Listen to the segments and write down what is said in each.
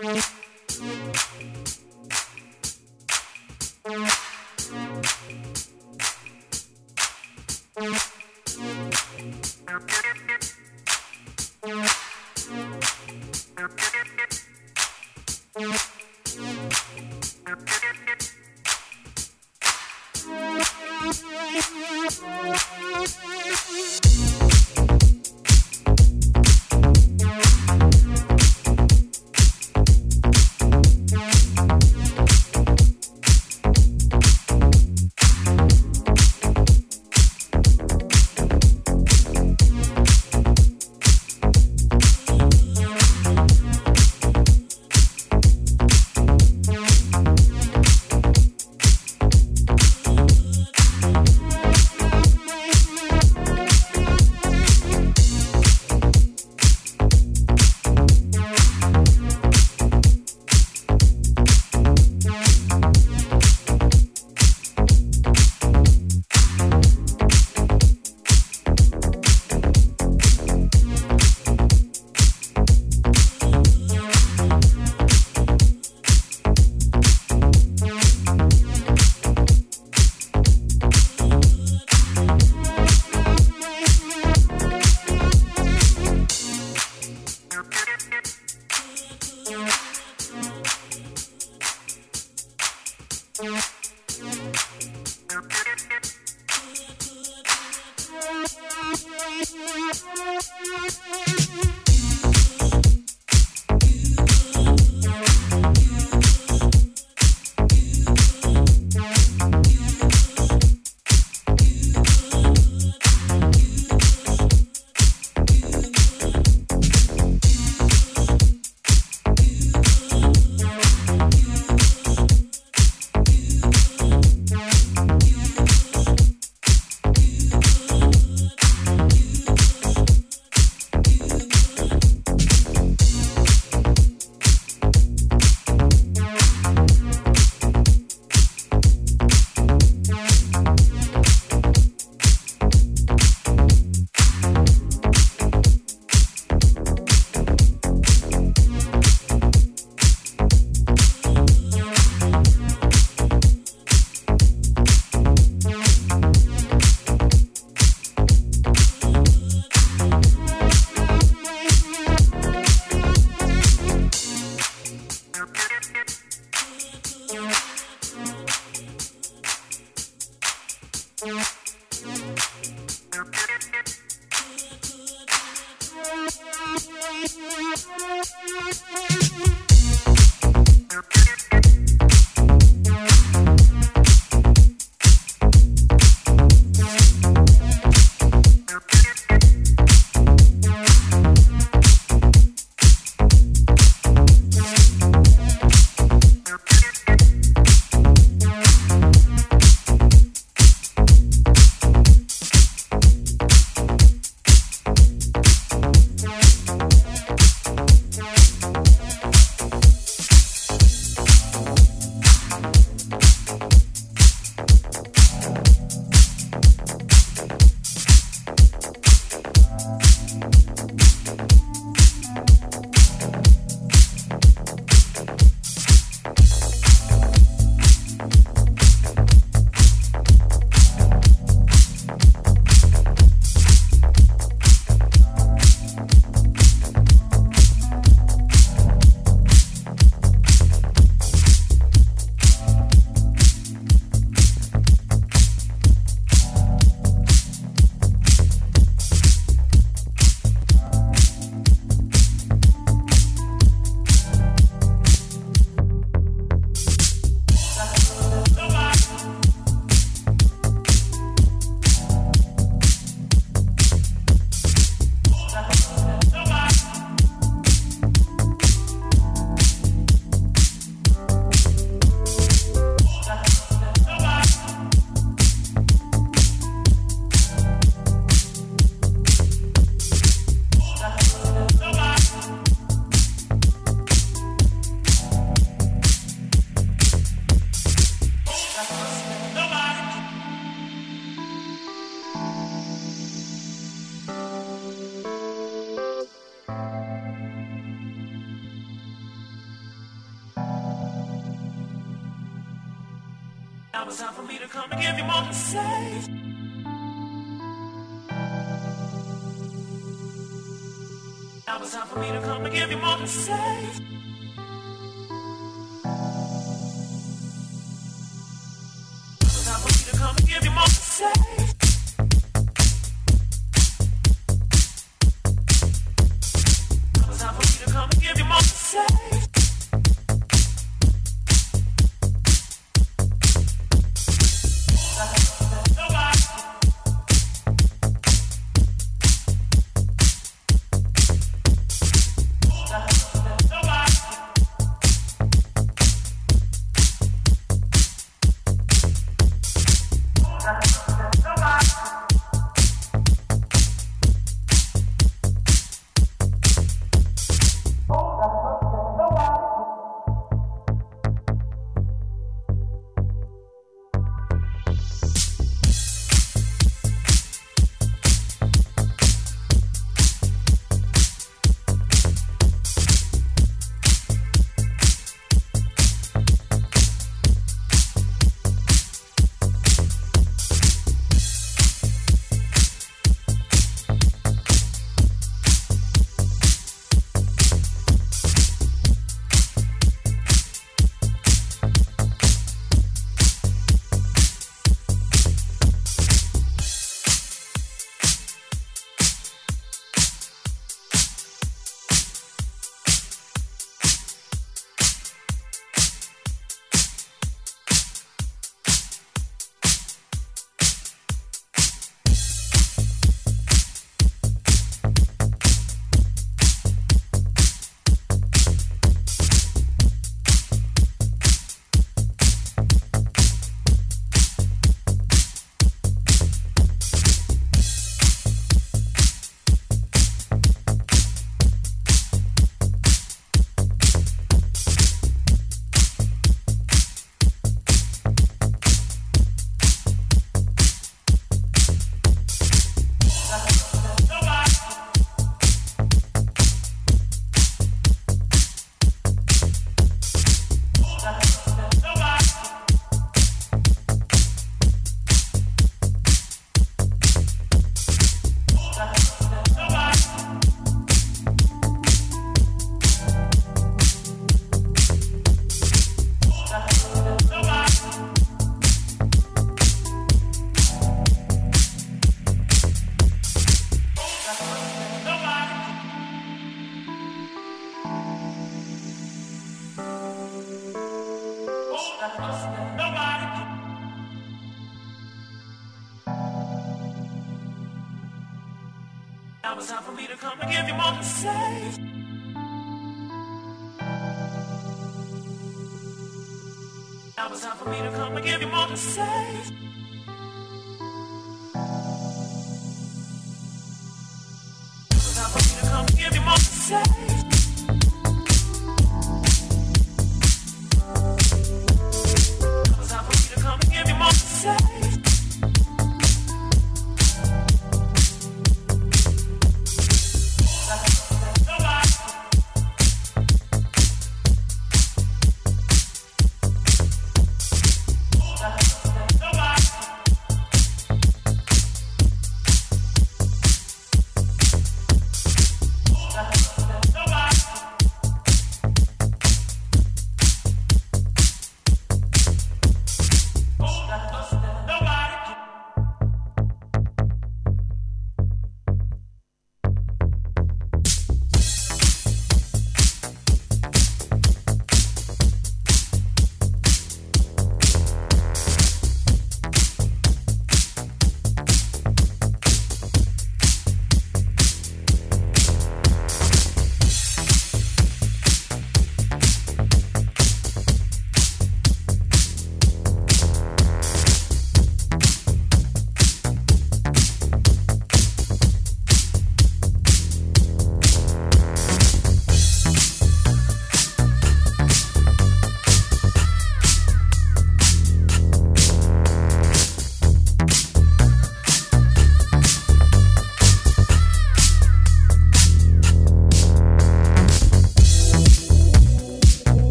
Bye.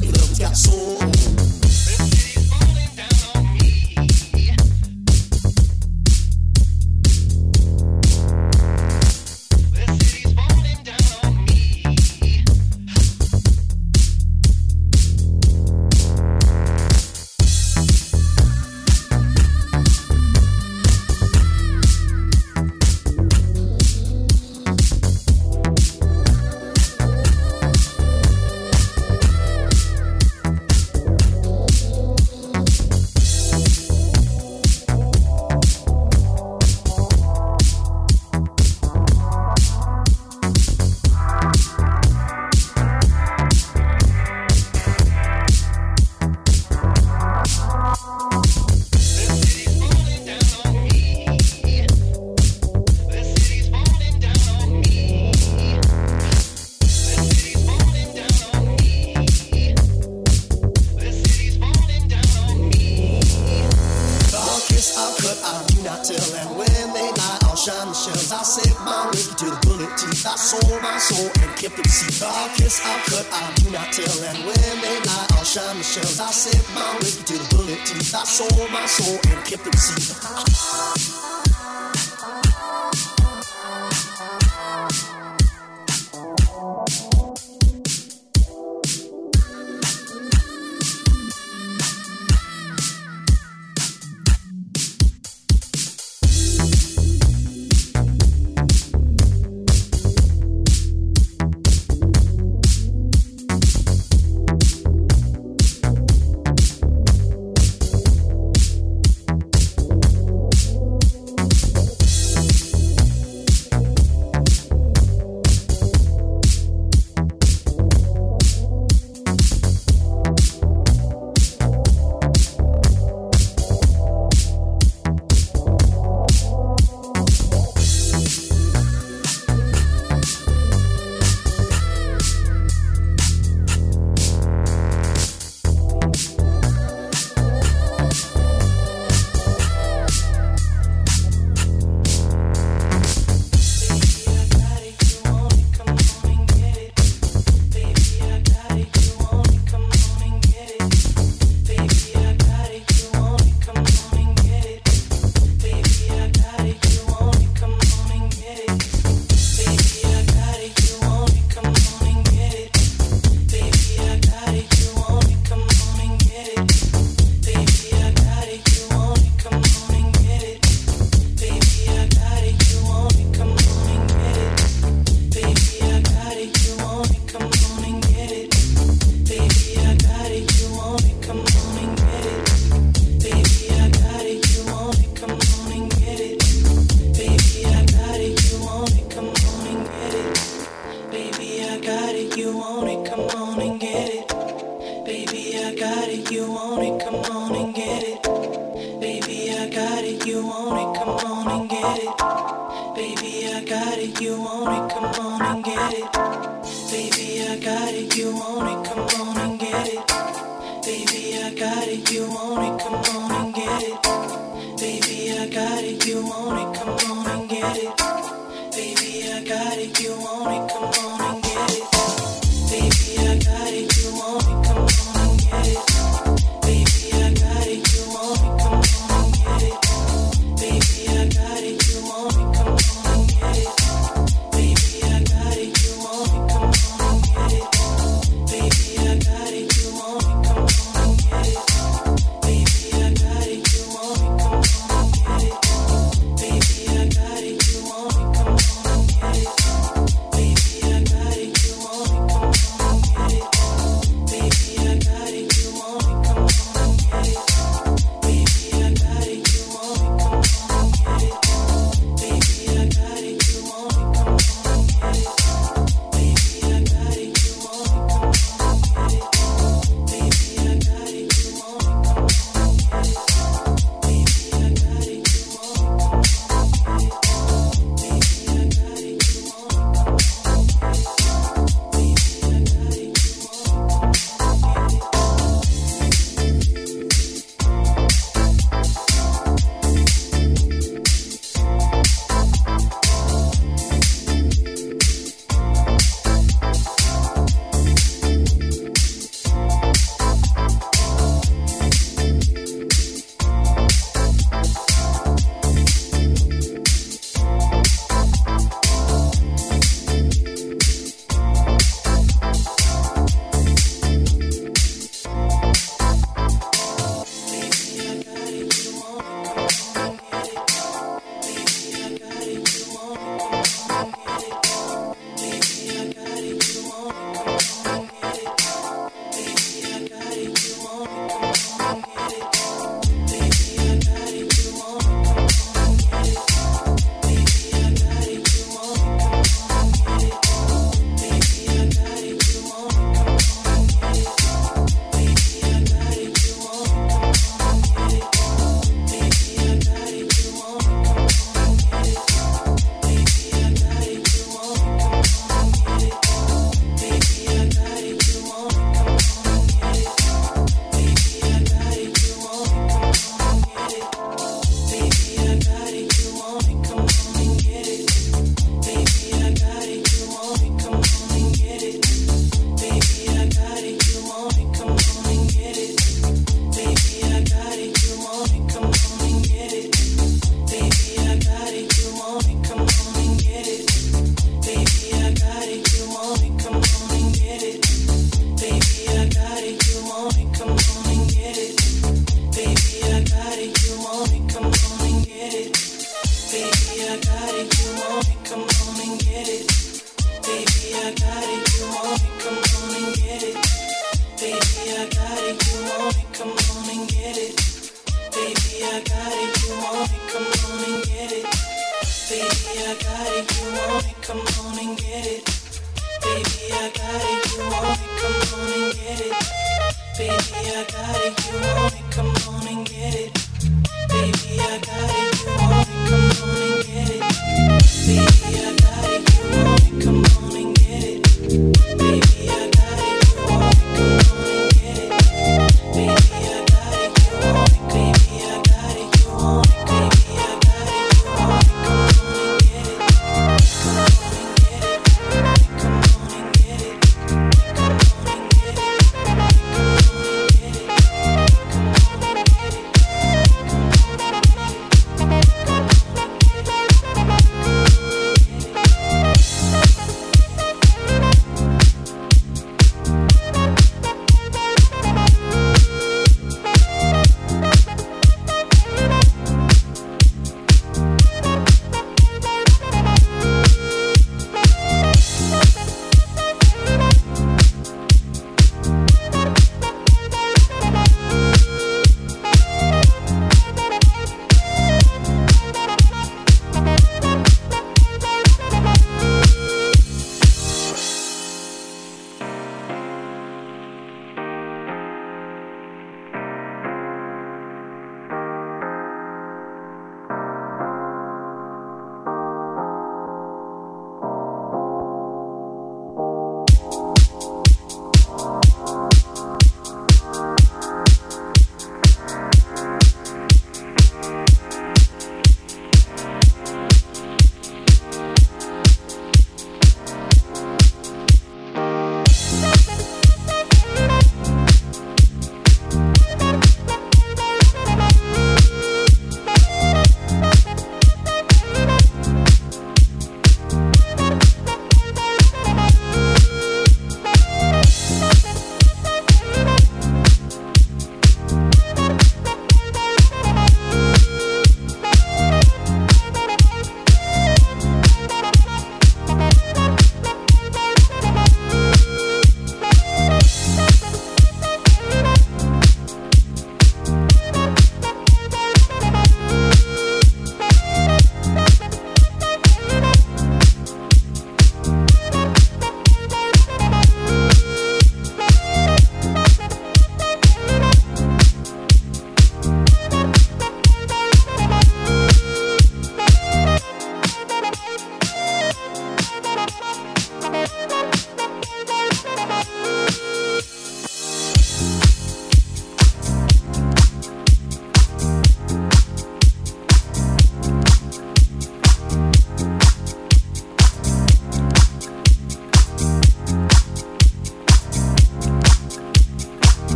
Baby, I got it, you want it, come on and get it. Baby, I got it, you want it, come on and get it. Baby, I got it, you want it, come on and get it. Baby, I got it, you want it, come on and get it.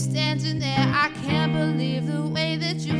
Standing there. I can't believe the way that you